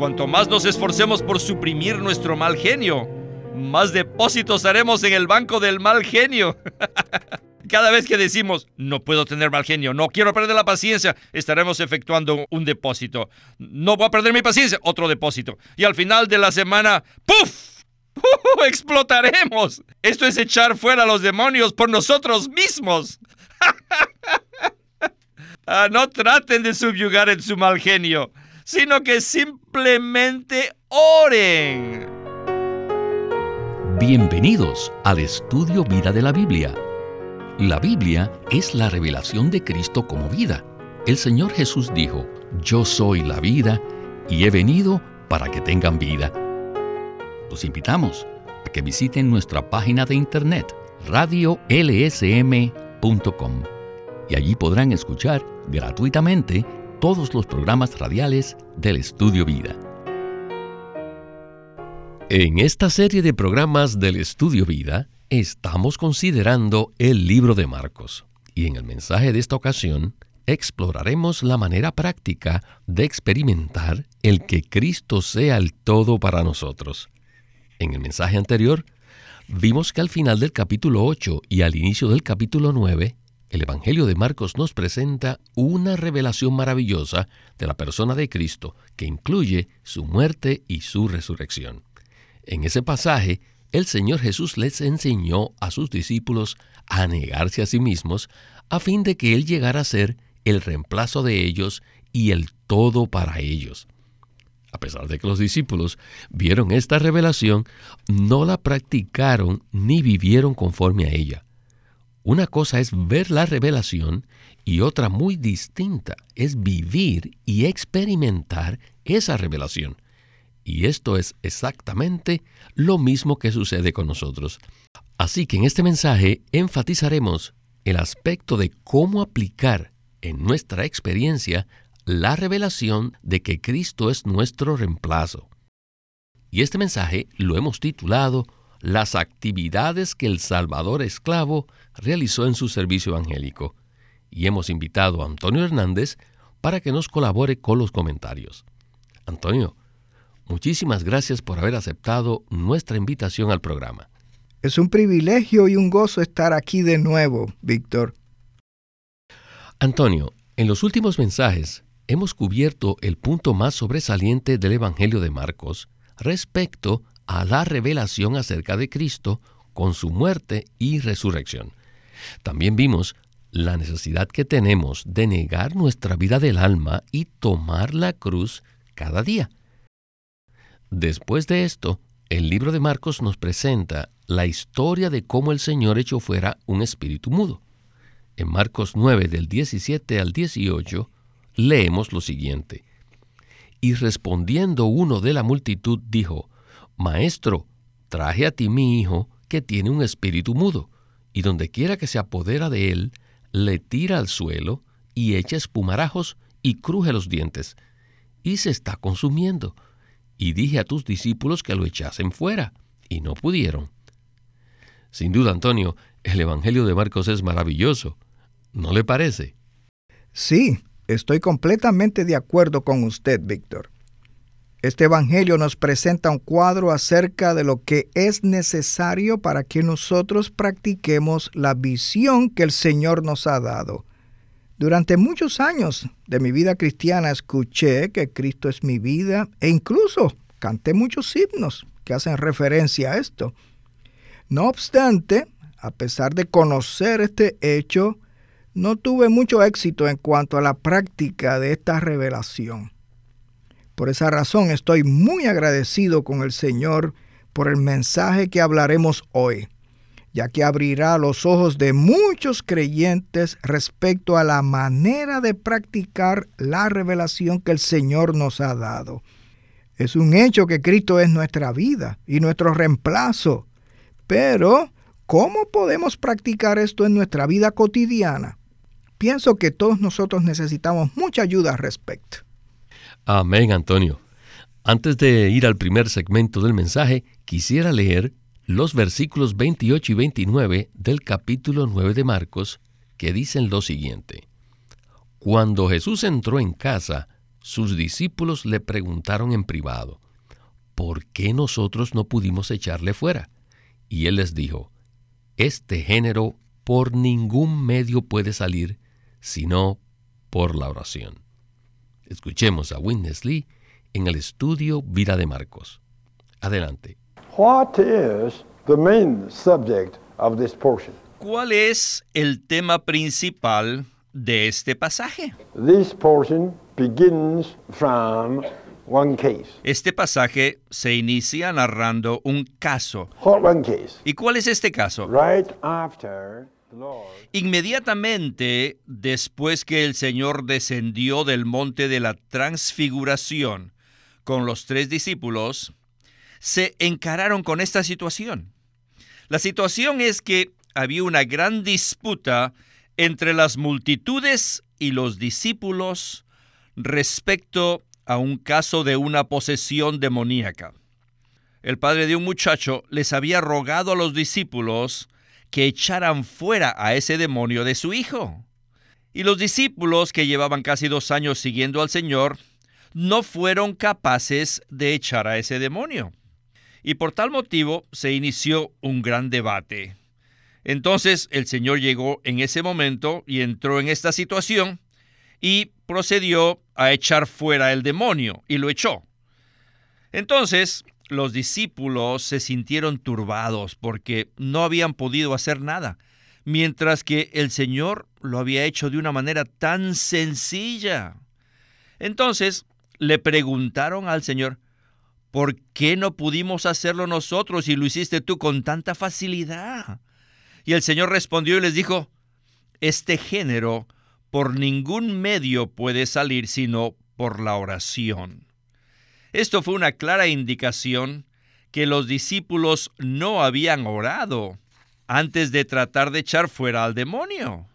Cuanto más nos esforcemos por suprimir nuestro mal genio, más depósitos haremos en el banco del mal genio. Cada vez que decimos, no puedo tener mal genio, no quiero perder la paciencia, estaremos efectuando un depósito. No voy a perder mi paciencia, otro depósito. Y al final de la semana, ¡puf! ¡Explotaremos! Esto es echar fuera a los demonios por nosotros mismos. Ah, no traten de subyugar en su mal genio, sino que simplemente oren. Bienvenidos al estudio Vida de la Biblia. La Biblia es la revelación de Cristo como vida. El Señor Jesús dijo, Yo soy la vida y he venido para que tengan vida. Los invitamos a que visiten nuestra página de internet radiolsm.com y allí podrán escuchar gratuitamente todos los programas radiales del Estudio Vida. En esta serie de programas del Estudio Vida estamos considerando el libro de Marcos y en el mensaje de esta ocasión exploraremos la manera práctica de experimentar el que Cristo sea el todo para nosotros. En el mensaje anterior vimos que al final del capítulo 8 y al inicio del capítulo 9 el Evangelio de Marcos nos presenta una revelación maravillosa de la persona de Cristo que incluye su muerte y su resurrección. En ese pasaje, el Señor Jesús les enseñó a sus discípulos a negarse a sí mismos a fin de que Él llegara a ser el reemplazo de ellos y el todo para ellos. A pesar de que los discípulos vieron esta revelación, no la practicaron ni vivieron conforme a ella. Una cosa es ver la revelación y otra muy distinta es vivir y experimentar esa revelación. Y esto es exactamente lo mismo que sucede con nosotros. Así que en este mensaje enfatizaremos el aspecto de cómo aplicar en nuestra experiencia la revelación de que Cristo es nuestro reemplazo. Y este mensaje lo hemos titulado las actividades que el Salvador esclavo realizó en su servicio evangélico, y hemos invitado a Antonio Hernández para que nos colabore con los comentarios. Antonio, muchísimas gracias por haber aceptado nuestra invitación al programa. Es un privilegio y un gozo estar aquí de nuevo, Víctor. Antonio, en los últimos mensajes hemos cubierto el punto más sobresaliente del Evangelio de Marcos respecto a la revelación acerca de Cristo con su muerte y resurrección. También vimos la necesidad que tenemos de negar nuestra vida del alma y tomar la cruz cada día. Después de esto, el libro de Marcos nos presenta la historia de cómo el Señor echó fuera un espíritu mudo. En Marcos 9 del 17 al 18 leemos lo siguiente. Y respondiendo uno de la multitud dijo, Maestro, traje a ti mi hijo que tiene un espíritu mudo, y donde quiera que se apodera de él, le tira al suelo y echa espumarajos y cruje los dientes, y se está consumiendo. Y dije a tus discípulos que lo echasen fuera, y no pudieron. Sin duda, Antonio, el Evangelio de Marcos es maravilloso. ¿No le parece? Sí, estoy completamente de acuerdo con usted, Víctor. Este Evangelio nos presenta un cuadro acerca de lo que es necesario para que nosotros practiquemos la visión que el Señor nos ha dado. Durante muchos años de mi vida cristiana escuché que Cristo es mi vida e incluso canté muchos himnos que hacen referencia a esto. No obstante, a pesar de conocer este hecho, no tuve mucho éxito en cuanto a la práctica de esta revelación. Por esa razón estoy muy agradecido con el Señor por el mensaje que hablaremos hoy, ya que abrirá los ojos de muchos creyentes respecto a la manera de practicar la revelación que el Señor nos ha dado. Es un hecho que Cristo es nuestra vida y nuestro reemplazo, pero ¿cómo podemos practicar esto en nuestra vida cotidiana? Pienso que todos nosotros necesitamos mucha ayuda al respecto. Amén, Antonio. Antes de ir al primer segmento del mensaje, quisiera leer los versículos 28 y 29 del capítulo 9 de Marcos, que dicen lo siguiente. Cuando Jesús entró en casa, sus discípulos le preguntaron en privado, ¿por qué nosotros no pudimos echarle fuera? Y él les dijo, este género por ningún medio puede salir sino por la oración. Escuchemos a Witness Lee en el estudio Vida de Marcos. Adelante. ¿Cuál es el tema principal de este pasaje? Este pasaje se inicia narrando un caso. ¿Y cuál es este caso? Inmediatamente después que el Señor descendió del monte de la transfiguración con los tres discípulos, se encararon con esta situación. La situación es que había una gran disputa entre las multitudes y los discípulos respecto a un caso de una posesión demoníaca. El padre de un muchacho les había rogado a los discípulos que echaran fuera a ese demonio de su hijo. Y los discípulos, que llevaban casi dos años siguiendo al Señor, no fueron capaces de echar a ese demonio. Y por tal motivo se inició un gran debate. Entonces el Señor llegó en ese momento y entró en esta situación y procedió a echar fuera el demonio y lo echó. Entonces los discípulos se sintieron turbados porque no habían podido hacer nada, mientras que el Señor lo había hecho de una manera tan sencilla. Entonces le preguntaron al Señor, ¿por qué no pudimos hacerlo nosotros y lo hiciste tú con tanta facilidad? Y el Señor respondió y les dijo, este género por ningún medio puede salir sino por la oración. Esto fue una clara indicación que los discípulos no habían orado antes de tratar de echar fuera al demonio.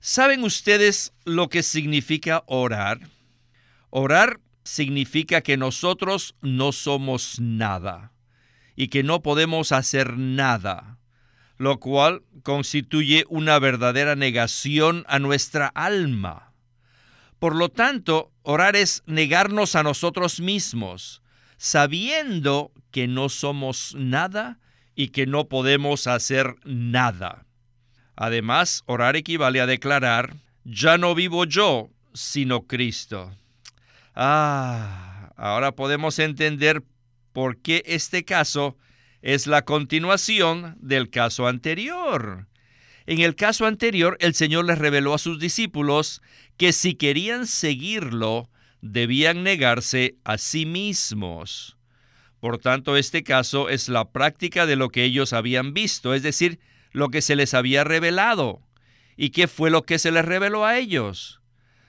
¿Saben ustedes lo que significa orar? Orar significa que nosotros no somos nada y que no podemos hacer nada lo cual constituye una verdadera negación a nuestra alma. Por lo tanto, orar es negarnos a nosotros mismos, sabiendo que no somos nada y que no podemos hacer nada. Además, orar equivale a declarar, ya no vivo yo, sino Cristo. Ah, ahora podemos entender por qué este caso es la continuación del caso anterior. En el caso anterior, el Señor les reveló a sus discípulos que si querían seguirlo, debían negarse a sí mismos. Por tanto, este caso es la práctica de lo que ellos habían visto, es decir, lo que se les había revelado. ¿Y qué fue lo que se les reveló a ellos?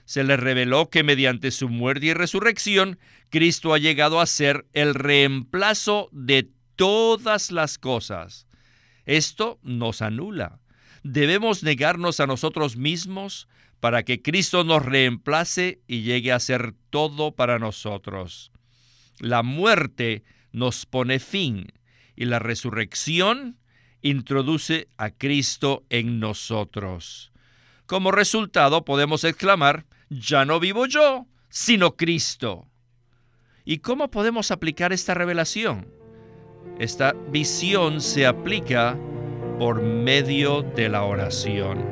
Se les reveló que mediante su muerte y resurrección, Cristo ha llegado a ser el reemplazo de todas las cosas. Esto nos anula. Debemos negarnos a nosotros mismos para que Cristo nos reemplace y llegue a ser todo para nosotros. La muerte nos pone fin y la resurrección introduce a Cristo en nosotros. Como resultado podemos exclamar, ya no vivo yo, sino Cristo. ¿Y cómo podemos aplicar esta revelación? Esta visión se aplica por medio de la oración.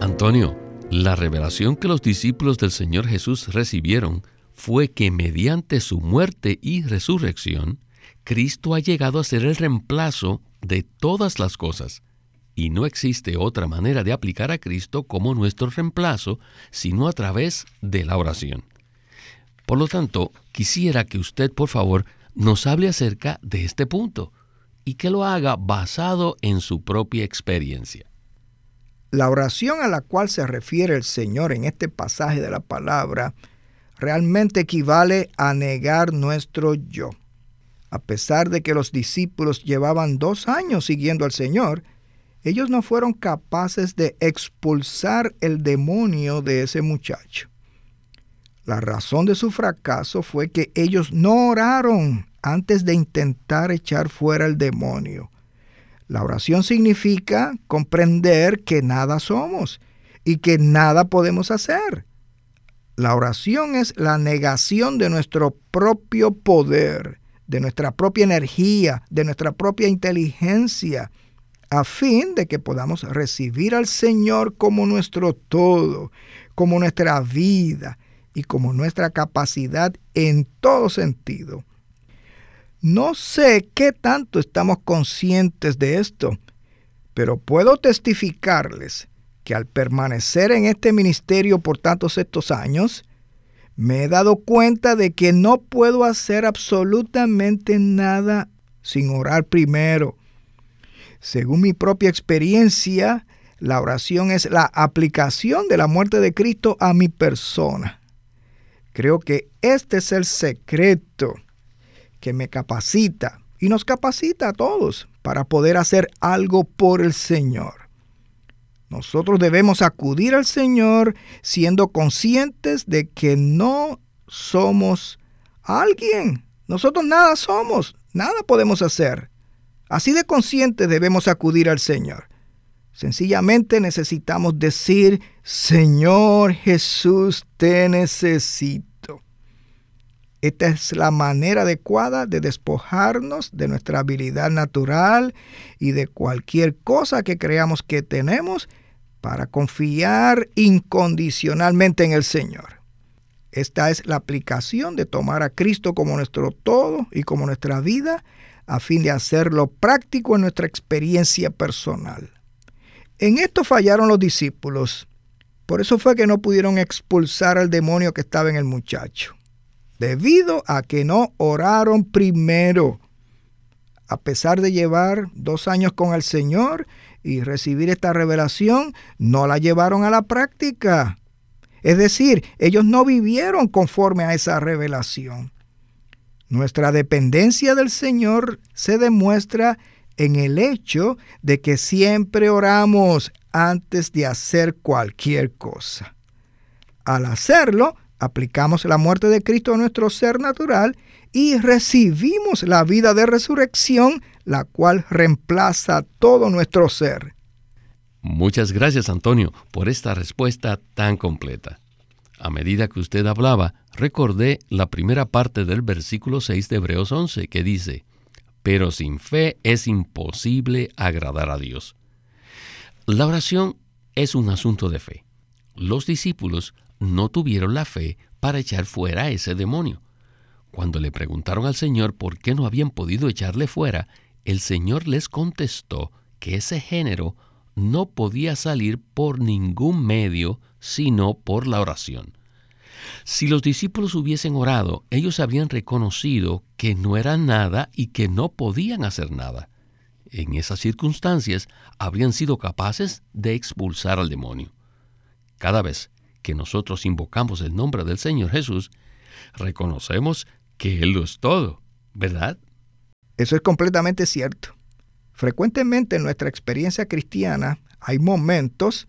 Antonio, la revelación que los discípulos del Señor Jesús recibieron fue que mediante su muerte y resurrección, Cristo ha llegado a ser el reemplazo de todas las cosas. Y no existe otra manera de aplicar a Cristo como nuestro reemplazo, sino a través de la oración. Por lo tanto, quisiera que usted, por favor, nos hable acerca de este punto y que lo haga basado en su propia experiencia. La oración a la cual se refiere el Señor en este pasaje de la palabra realmente equivale a negar nuestro yo. A pesar de que los discípulos llevaban dos años siguiendo al Señor, ellos no fueron capaces de expulsar el demonio de ese muchacho. La razón de su fracaso fue que ellos no oraron antes de intentar echar fuera el demonio. La oración significa comprender que nada somos y que nada podemos hacer. La oración es la negación de nuestro propio poder, de nuestra propia energía, de nuestra propia inteligencia, a fin de que podamos recibir al Señor como nuestro todo, como nuestra vida y como nuestra capacidad en todo sentido. No sé qué tanto estamos conscientes de esto, pero puedo testificarles que al permanecer en este ministerio por tantos estos años, me he dado cuenta de que no puedo hacer absolutamente nada sin orar primero. Según mi propia experiencia, la oración es la aplicación de la muerte de Cristo a mi persona. Creo que este es el secreto que me capacita y nos capacita a todos para poder hacer algo por el Señor. Nosotros debemos acudir al Señor siendo conscientes de que no somos alguien. Nosotros nada somos, nada podemos hacer. Así de conscientes debemos acudir al Señor. Sencillamente necesitamos decir, Señor Jesús, te necesito. Esta es la manera adecuada de despojarnos de nuestra habilidad natural y de cualquier cosa que creamos que tenemos para confiar incondicionalmente en el Señor. Esta es la aplicación de tomar a Cristo como nuestro todo y como nuestra vida a fin de hacerlo práctico en nuestra experiencia personal. En esto fallaron los discípulos. Por eso fue que no pudieron expulsar al demonio que estaba en el muchacho debido a que no oraron primero. A pesar de llevar dos años con el Señor y recibir esta revelación, no la llevaron a la práctica. Es decir, ellos no vivieron conforme a esa revelación. Nuestra dependencia del Señor se demuestra en el hecho de que siempre oramos antes de hacer cualquier cosa. Al hacerlo, aplicamos la muerte de Cristo a nuestro ser natural y recibimos la vida de resurrección, la cual reemplaza todo nuestro ser. Muchas gracias, Antonio, por esta respuesta tan completa. A medida que usted hablaba, recordé la primera parte del versículo 6 de Hebreos 11, que dice, Pero sin fe es imposible agradar a Dios. La oración es un asunto de fe. Los discípulos no tuvieron la fe para echar fuera a ese demonio. Cuando le preguntaron al Señor por qué no habían podido echarle fuera, el Señor les contestó que ese género no podía salir por ningún medio sino por la oración. Si los discípulos hubiesen orado, ellos habrían reconocido que no eran nada y que no podían hacer nada. En esas circunstancias habrían sido capaces de expulsar al demonio. Cada vez que nosotros invocamos el nombre del Señor Jesús, reconocemos que Él lo es todo, ¿verdad? Eso es completamente cierto. Frecuentemente en nuestra experiencia cristiana hay momentos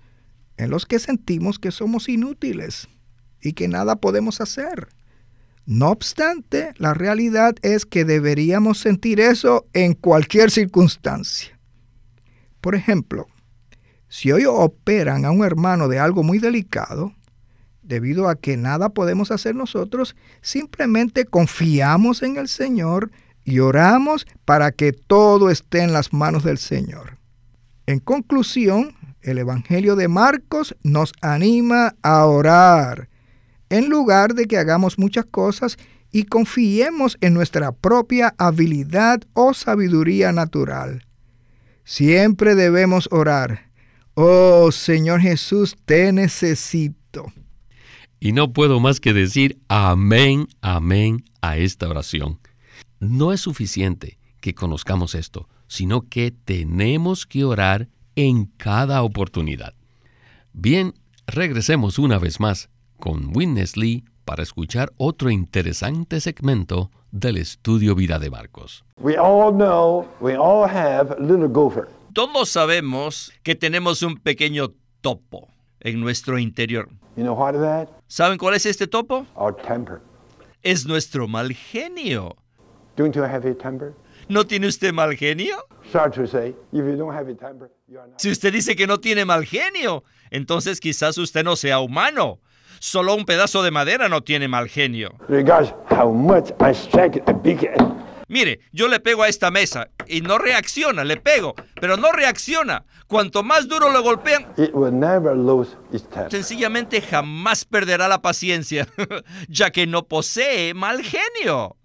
en los que sentimos que somos inútiles y que nada podemos hacer. No obstante, la realidad es que deberíamos sentir eso en cualquier circunstancia. Por ejemplo, si hoy operan a un hermano de algo muy delicado, debido a que nada podemos hacer nosotros, simplemente confiamos en el Señor y oramos para que todo esté en las manos del Señor. En conclusión, el Evangelio de Marcos nos anima a orar, en lugar de que hagamos muchas cosas y confiemos en nuestra propia habilidad o sabiduría natural. Siempre debemos orar. Oh Señor Jesús, te necesito. Y no puedo más que decir amén, amén a esta oración. No es suficiente que conozcamos esto, sino que tenemos que orar en cada oportunidad. Bien, regresemos una vez más con Witness Lee para escuchar otro interesante segmento del estudio Vida de Marcos. Todos sabemos que tenemos un pequeño topo en nuestro interior. ¿Saben cuál es este topo? Es nuestro mal genio. ¿No tiene usted mal genio? Si usted dice que no tiene mal genio, entonces quizás usted no sea humano. Solo un pedazo de madera no tiene mal genio. Mire, yo le pego a esta mesa y no reacciona, le pego, pero no reacciona. Cuanto más duro lo golpean, sencillamente jamás perderá la paciencia, ya que no posee mal genio.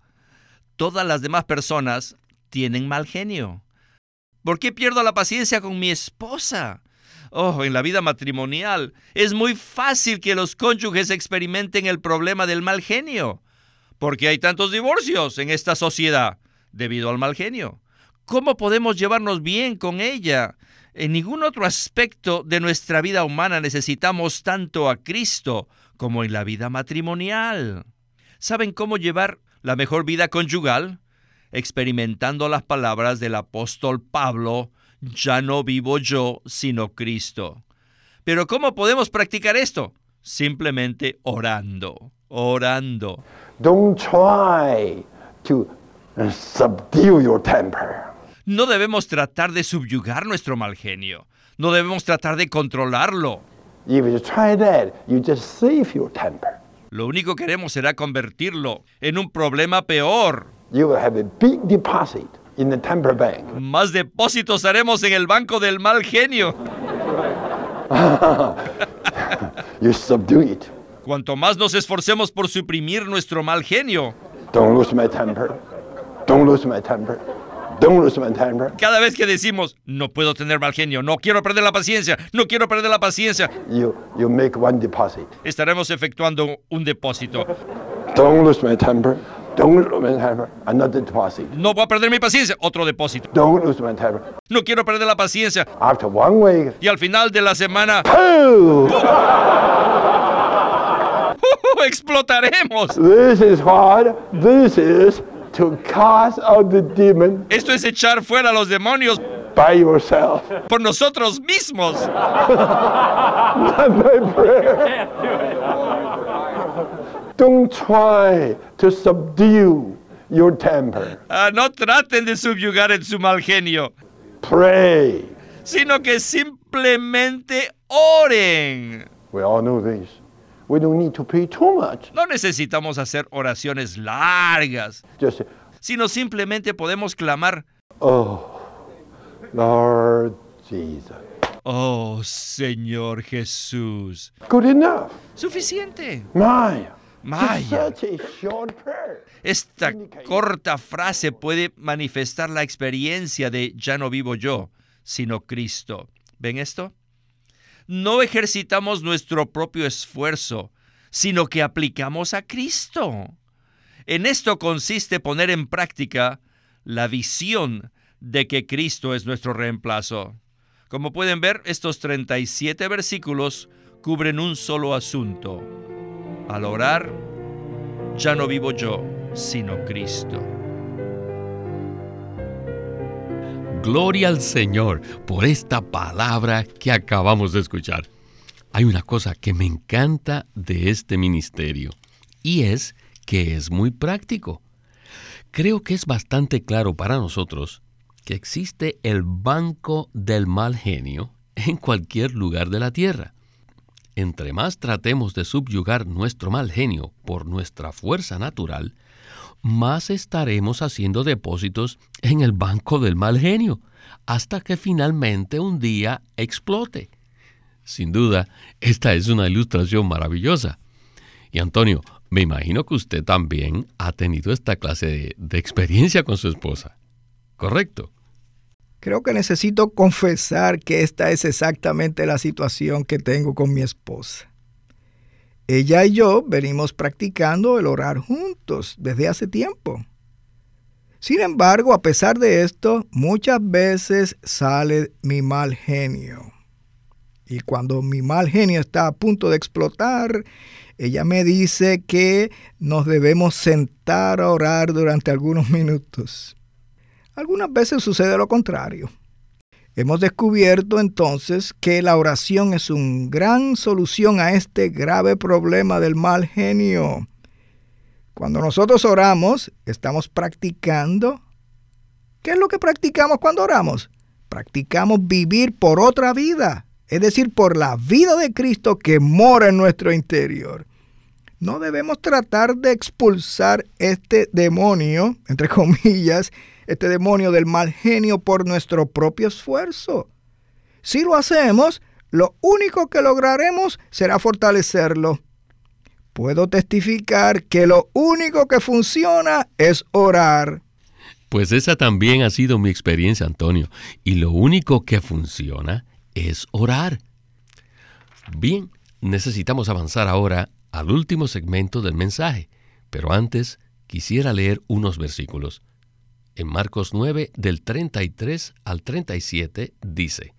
Todas las demás personas tienen mal genio. ¿Por qué pierdo la paciencia con mi esposa? Oh, en la vida matrimonial es muy fácil que los cónyuges experimenten el problema del mal genio. ¿Por qué hay tantos divorcios en esta sociedad? Debido al mal genio. ¿Cómo podemos llevarnos bien con ella? En ningún otro aspecto de nuestra vida humana necesitamos tanto a Cristo como en la vida matrimonial. ¿Saben cómo llevar la mejor vida conyugal? experimentando las palabras del apóstol Pablo, ya no vivo yo, sino Cristo. Pero ¿cómo podemos practicar esto? Simplemente orando, orando. Don't try to subdue your temper. No debemos tratar de subyugar nuestro mal genio. No debemos tratar de controlarlo. If you try that, you just save your temper. Lo único que queremos será convertirlo en un problema peor you will have a big deposit in the temper bank. Más depósitos haremos en el banco del mal genio. you subdue it. Cuanto más nos esforcemos por suprimir nuestro mal genio. Don't lose my temper. Don't lose my temper. Don't lose my temper. Cada vez que decimos, no puedo tener mal genio, no quiero perder la paciencia, no quiero perder la paciencia, you, you make one deposit. estaremos efectuando un depósito. Don't lose my temper. Don't lose my temper. Another deposit. No voy a perder mi paciencia. Otro depósito. Don't lose my temper. No quiero perder la paciencia. After one week. Y al final de la semana. ¡Explotaremos! This is what This is to cast out the demon. Esto es echar fuera a los demonios. By yourself. Por nosotros mismos. Not prayer. Don't try to subdue your temper. Ah, no traten de subyugar en su mal genio. Pray. Sino que simplemente oren. We all know this. We don't need to pray too much. No necesitamos hacer oraciones largas. Just, sino simplemente podemos clamar. Oh, Lord Jesus. Oh, Señor Jesús. Good enough. Suficiente. My. Maya. Esta corta frase puede manifestar la experiencia de ya no vivo yo, sino Cristo. ¿Ven esto? No ejercitamos nuestro propio esfuerzo, sino que aplicamos a Cristo. En esto consiste poner en práctica la visión de que Cristo es nuestro reemplazo. Como pueden ver, estos 37 versículos cubren un solo asunto al orar, ya no vivo yo, sino Cristo. Gloria al Señor por esta palabra que acabamos de escuchar. Hay una cosa que me encanta de este ministerio y es que es muy práctico. Creo que es bastante claro para nosotros que existe el banco del mal genio en cualquier lugar de la tierra entre más tratemos de subyugar nuestro mal genio por nuestra fuerza natural, más estaremos haciendo depósitos en el banco del mal genio, hasta que finalmente un día explote. Sin duda, esta es una ilustración maravillosa. Y Antonio, me imagino que usted también ha tenido esta clase de, experiencia con su esposa. ¿Correcto? Creo que necesito confesar que esta es exactamente la situación que tengo con mi esposa. Ella y yo venimos practicando el orar juntos desde hace tiempo. Sin embargo, a pesar de esto, muchas veces sale mi mal genio. Y cuando mi mal genio está a punto de explotar, ella me dice que nos debemos sentar a orar durante algunos minutos. Algunas veces sucede lo contrario. Hemos descubierto entonces que la oración es una gran solución a este grave problema del mal genio. Cuando nosotros oramos, estamos practicando ¿Qué es lo que practicamos cuando oramos? Practicamos vivir por otra vida, es decir, por la vida de Cristo que mora en nuestro interior. No debemos tratar de expulsar este demonio, entre comillas, este demonio del mal genio por nuestro propio esfuerzo. Si lo hacemos, lo único que lograremos será fortalecerlo. Puedo testificar que lo único que funciona es orar. Pues esa también ha sido mi experiencia, Antonio, y lo único que funciona es orar. Bien, necesitamos avanzar ahora al último segmento del mensaje, pero antes quisiera leer unos versículos. En Marcos 9, del 33 al 37, dice,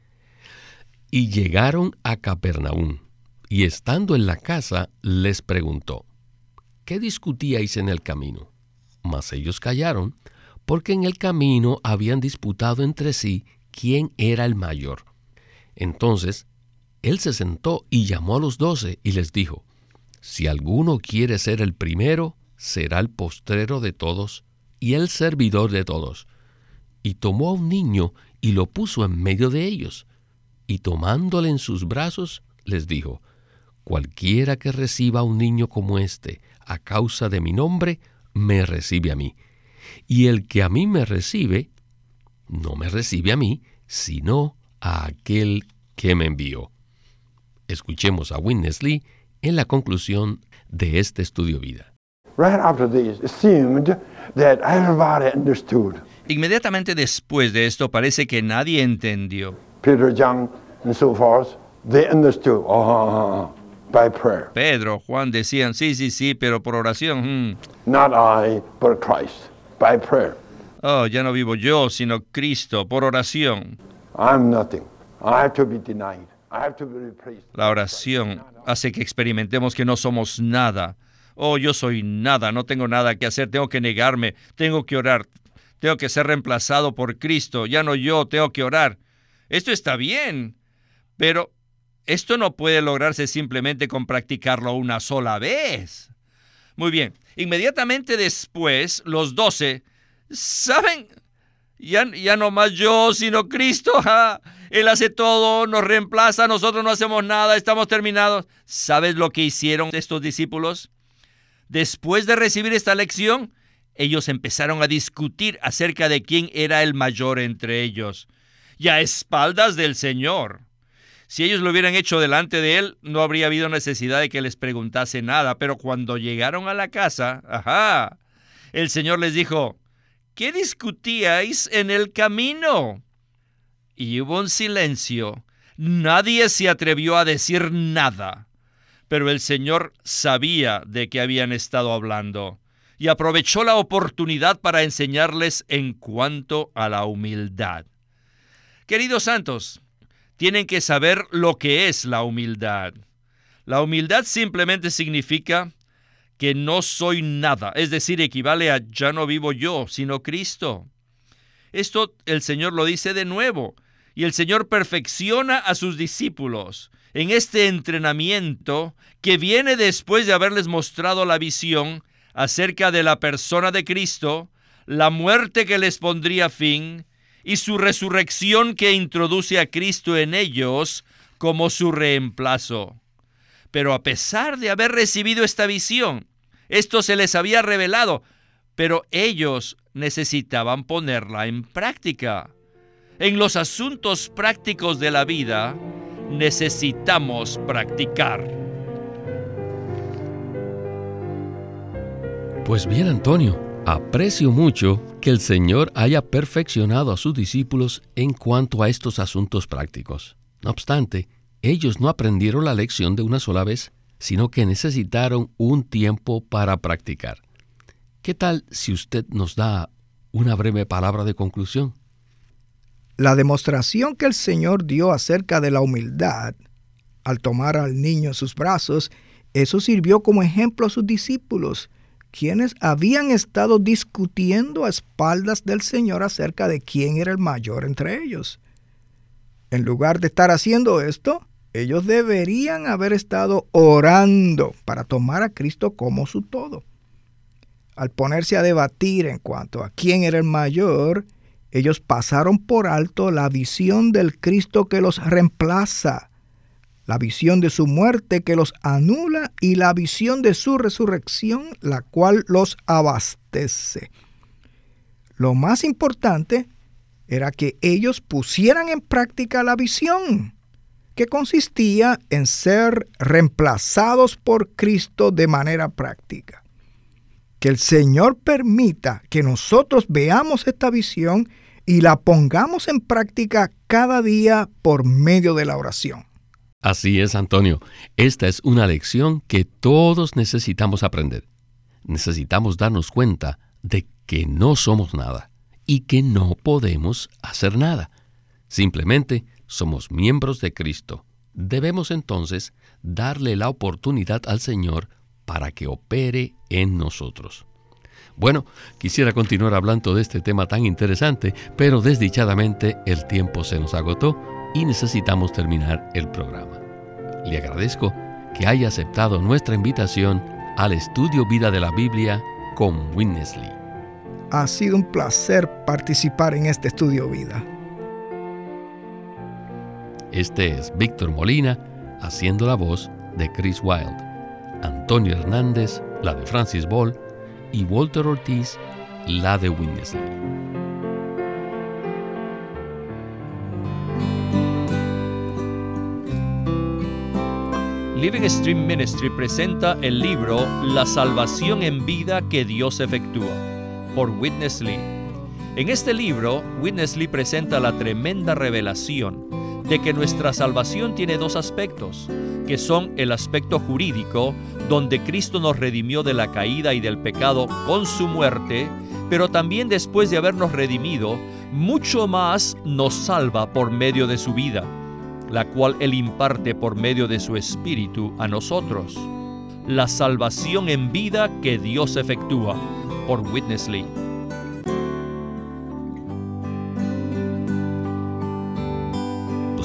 Y llegaron a Capernaum, y estando en la casa les preguntó, ¿qué discutíais en el camino? Mas ellos callaron, porque en el camino habían disputado entre sí quién era el mayor. Entonces, él se sentó y llamó a los doce y les dijo, Si alguno quiere ser el primero, será el postrero de todos y el servidor de todos. Y tomó a un niño y lo puso en medio de ellos, y tomándole en sus brazos, les dijo, Cualquiera que reciba a un niño como este a causa de mi nombre, me recibe a mí. Y el que a mí me recibe, no me recibe a mí, sino a aquel que me envió. Escuchemos a Witness Lee en la conclusión de este estudio vida. Inmediatamente después de esto parece que nadie entendió. Peter, John, and so forth, they understood. Oh, by prayer. Pedro, Juan decían, sí, sí, sí, pero por oración. hmm. Not I, but Christ. By prayer. Oh, ya no vivo yo, sino Cristo, por oración. I'm nothing. I have to be denied. I have to be replaced. La oración hace que experimentemos que no somos nada. Oh, yo soy nada, no tengo nada que hacer, tengo que negarme, tengo que orar, tengo que ser reemplazado por Cristo, ya no yo, tengo que orar. Esto está bien, pero esto no puede lograrse simplemente con practicarlo una sola vez. Muy bien, inmediatamente después, los doce, ¿saben? Ya, ya no más yo, sino Cristo. Él hace todo, nos reemplaza, nosotros no hacemos nada, estamos terminados. ¿Sabes lo que hicieron estos discípulos? Después de recibir esta lección, ellos empezaron a discutir acerca de quién era el mayor entre ellos, y a espaldas del Señor. Si ellos lo hubieran hecho delante de él, no habría habido necesidad de que les preguntase nada, pero cuando llegaron a la casa, ajá, el Señor les dijo, ¿qué discutíais en el camino? Y hubo un silencio. Nadie se atrevió a decir nada. Pero el Señor sabía de qué habían estado hablando y aprovechó la oportunidad para enseñarles en cuanto a la humildad. Queridos santos, tienen que saber lo que es la humildad. La humildad simplemente significa que no soy nada, es decir, equivale a ya no vivo yo, sino Cristo. Esto el Señor lo dice de nuevo, y el Señor perfecciona a sus discípulos en este entrenamiento que viene después de haberles mostrado la visión acerca de la persona de Cristo, la muerte que les pondría fin y su resurrección que introduce a Cristo en ellos como su reemplazo. Pero a pesar de haber recibido esta visión, esto se les había revelado, pero ellos necesitaban ponerla en práctica. En los asuntos prácticos de la vida, necesitamos practicar. Pues bien, Antonio, aprecio mucho que el Señor haya perfeccionado a sus discípulos en cuanto a estos asuntos prácticos. No obstante, ellos no aprendieron la lección de una sola vez, sino que necesitaron un tiempo para practicar. ¿Qué tal si usted nos da una breve palabra de conclusión? La demostración que el Señor dio acerca de la humildad al tomar al niño en sus brazos, eso sirvió como ejemplo a sus discípulos, quienes habían estado discutiendo a espaldas del Señor acerca de quién era el mayor entre ellos. En lugar de estar haciendo esto, ellos deberían haber estado orando para tomar a Cristo como su todo. Al ponerse a debatir en cuanto a quién era el mayor, ellos pasaron por alto la visión del Cristo que los reemplaza, la visión de su muerte que los anula y la visión de su resurrección, la cual los abastece. Lo más importante era que ellos pusieran en práctica la visión, que consistía en ser reemplazados por Cristo de manera práctica. Que el Señor permita que nosotros veamos esta visión y la pongamos en práctica cada día por medio de la oración. Así es, Antonio. Esta es una lección que todos necesitamos aprender. Necesitamos darnos cuenta de que no somos nada y que no podemos hacer nada. Simplemente somos miembros de Cristo. Debemos entonces darle la oportunidad al Señor para que opere en nosotros. Bueno, quisiera continuar hablando de este tema tan interesante, pero desdichadamente el tiempo se nos agotó y necesitamos terminar el programa. Le agradezco que haya aceptado nuestra invitación al estudio Vida de la Biblia con Winnesley. Ha sido un placer participar en este estudio vida. Este es Víctor Molina haciendo la voz de Chris Wilde, Antonio Hernández la de Francis Ball y Walter Ortiz la de Winnesley. Living Stream Ministry presenta el libro La salvación en vida que Dios efectúa por Witness Lee. En este libro, Witness Lee presenta la tremenda revelación de que nuestra salvación tiene dos aspectos, que son el aspecto jurídico, donde Cristo nos redimió de la caída y del pecado con su muerte, pero también después de habernos redimido, mucho más nos salva por medio de su vida, la cual Él imparte por medio de su Espíritu a nosotros. La salvación en vida que Dios efectúa por Witness.